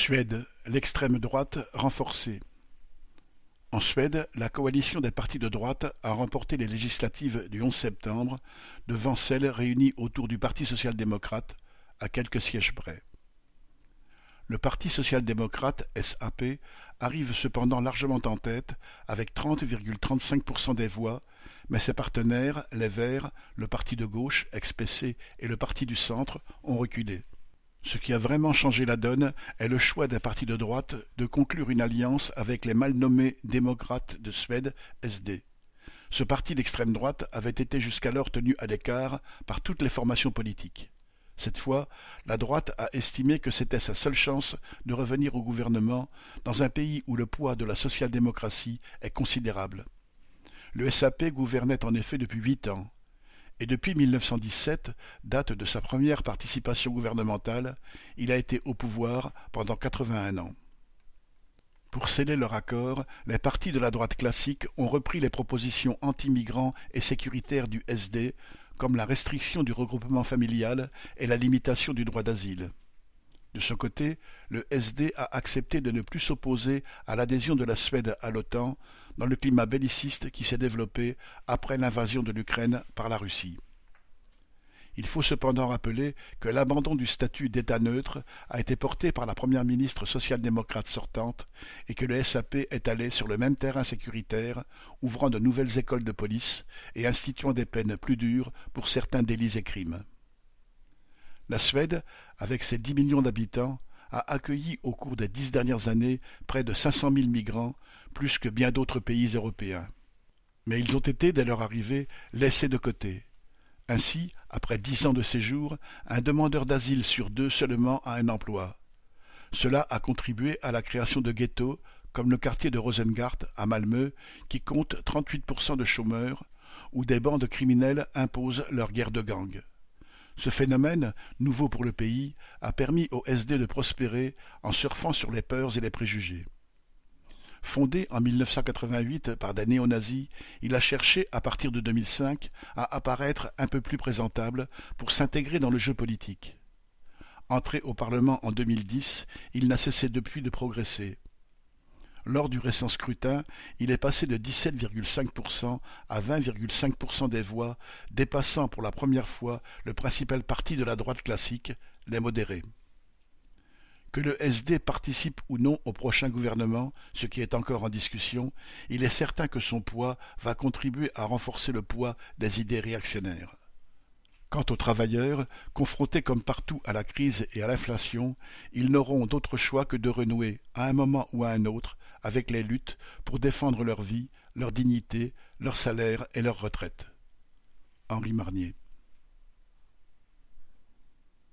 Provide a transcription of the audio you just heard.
Suède, l'extrême droite renforcée. En Suède, la coalition des partis de droite a remporté les législatives du 11 septembre devant celles réunies autour du Parti social-démocrate, à quelques sièges près. Le Parti social-démocrate, SAP, arrive cependant largement en tête avec 30,35% des voix, mais ses partenaires, les Verts, le Parti de gauche, ex-PC, et le Parti du centre ont reculé. Ce qui a vraiment changé la donne est le choix des partis de droite de conclure une alliance avec les mal nommés démocrates de Suède, SD. Ce parti d'extrême droite avait été jusqu'alors tenu à l'écart par toutes les formations politiques. Cette fois, la droite a estimé que c'était sa seule chance de revenir au gouvernement dans un pays où le poids de la social-démocratie est considérable. Le SAP gouvernait en effet depuis huit ans et depuis 1917, date de sa première participation gouvernementale, il a été au pouvoir pendant 81 ans. Pour sceller leur accord, les partis de la droite classique ont repris les propositions anti-migrants et sécuritaires du SD, comme la restriction du regroupement familial et la limitation du droit d'asile. De son côté, le SD a accepté de ne plus s'opposer à l'adhésion de la Suède à l'OTAN dans le climat belliciste qui s'est développé après l'invasion de l'Ukraine par la Russie. Il faut cependant rappeler que l'abandon du statut d'État neutre a été porté par la première ministre social-démocrate sortante et que le SAP est allé sur le même terrain sécuritaire, ouvrant de nouvelles écoles de police et instituant des peines plus dures pour certains délits et crimes. La Suède, avec ses dix millions d'habitants, a accueilli au cours des dix dernières années près de cinq cent mille migrants, plus que bien d'autres pays européens. Mais ils ont été, dès leur arrivée, laissés de côté. Ainsi, après dix ans de séjour, un demandeur d'asile sur deux seulement a un emploi. Cela a contribué à la création de ghettos, comme le quartier de Rosengart à Malmö, qui compte 38% de chômeurs, où des bandes criminelles imposent leur guerre de gangs. Ce phénomène, nouveau pour le pays, a permis au SD de prospérer en surfant sur les peurs et les préjugés. Fondé en 1988 par des néo-nazis, il a cherché, à partir de 2005, à apparaître un peu plus présentable pour s'intégrer dans le jeu politique. Entré au Parlement en 2010, il n'a cessé depuis de progresser. Lors du récent scrutin, il est passé de 17,5% à 20,5% des voix, dépassant pour la première fois le principal parti de la droite classique, les modérés. Que le SD participe ou non au prochain gouvernement, ce qui est encore en discussion, il est certain que son poids va contribuer à renforcer le poids des idées réactionnaires. Quant aux travailleurs, confrontés comme partout à la crise et à l'inflation, ils n'auront d'autre choix que de renouer, à un moment ou à un autre, avec les luttes pour défendre leur vie, leur dignité, leur salaire et leur retraite. Henri Marnier